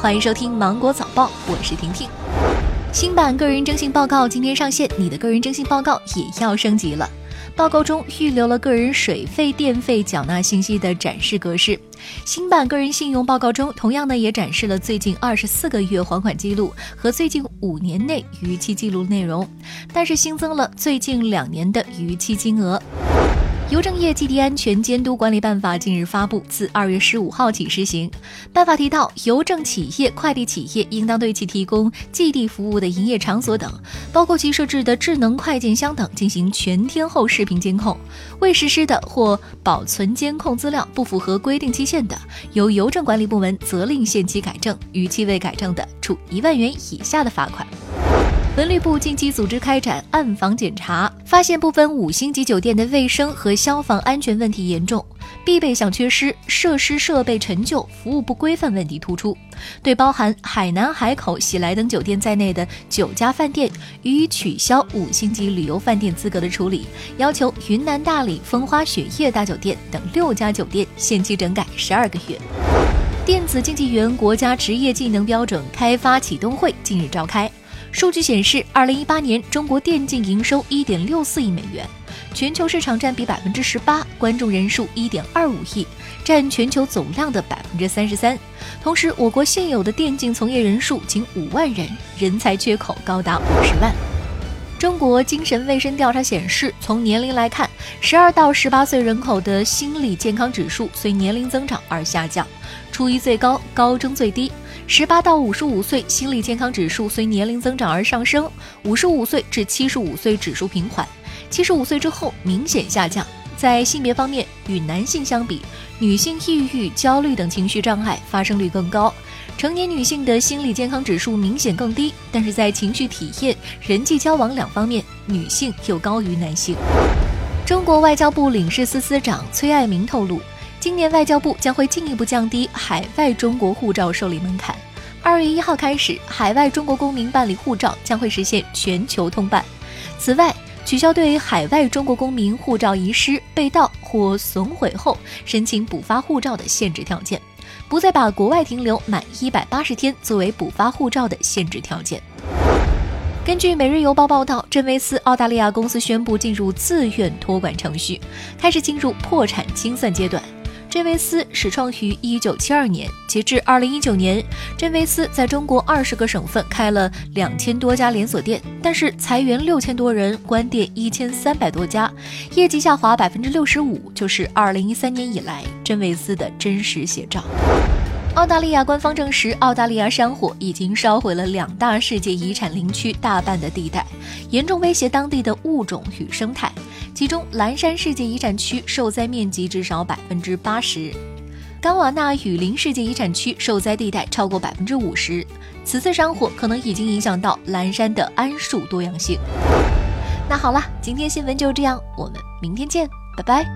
欢迎收听芒果早报，我是婷婷。新版个人征信报告今天上线，你的个人征信报告也要升级了。报告中预留了个人水费、电费缴纳信息的展示格式。新版个人信用报告中，同样呢也展示了最近二十四个月还款记录和最近五年内逾期记录内容，但是新增了最近两年的逾期金额。邮政业寄递安全监督管理办法近日发布，自二月十五号起施行。办法提到，邮政企业、快递企业应当对其提供寄递服务的营业场所等，包括其设置的智能快件箱等，进行全天候视频监控。未实施的或保存监控资料不符合规定期限的，由邮政管理部门责令限期改正；逾期未改正的，处一万元以下的罚款。文旅部近期组织开展暗访检查，发现部分五星级酒店的卫生和消防安全问题严重，必备项缺失，设施设备陈旧，服务不规范问题突出。对包含海南海口、喜来登酒店在内的九家饭店予以取消五星级旅游饭店资格的处理，要求云南大理风花雪夜大酒店等六家酒店限期整改十二个月。电子竞技员国家职业技能标准开发启动会近日召开。数据显示，二零一八年中国电竞营收一点六四亿美元，全球市场占比百分之十八，观众人数一点二五亿，占全球总量的百分之三十三。同时，我国现有的电竞从业人数仅五万人，人才缺口高达五十万。中国精神卫生调查显示，从年龄来看，十二到十八岁人口的心理健康指数随年龄增长而下降，初一最高，高中最低。十八到五十五岁心理健康指数随年龄增长而上升，五十五岁至七十五岁指数平缓，七十五岁之后明显下降。在性别方面，与男性相比，女性抑郁、焦虑等情绪障碍发生率更高。成年女性的心理健康指数明显更低，但是在情绪体验、人际交往两方面，女性又高于男性。中国外交部领事司司长崔爱民透露，今年外交部将会进一步降低海外中国护照受理门槛。二月一号开始，海外中国公民办理护照将会实现全球通办。此外，取消对海外中国公民护照遗失、被盗或损毁后申请补发护照的限制条件。不再把国外停留满一百八十天作为补发护照的限制条件。根据《每日邮报》报道，真维斯澳大利亚公司宣布进入自愿托管程序，开始进入破产清算阶段。真维斯始创于一九七二年，截至二零一九年，真维斯在中国二十个省份开了两千多家连锁店，但是裁员六千多人，关店一千三百多家，业绩下滑百分之六十五，就是二零一三年以来真维斯的真实写照。澳大利亚官方证实，澳大利亚山火已经烧毁了两大世界遗产林区大半的地带，严重威胁当地的物种与生态。其中，蓝山世界遗产区受灾面积至少百分之八十，冈瓦纳雨林世界遗产区受灾地带超过百分之五十。此次山火可能已经影响到蓝山的桉树多样性。那好了，今天新闻就这样，我们明天见，拜拜。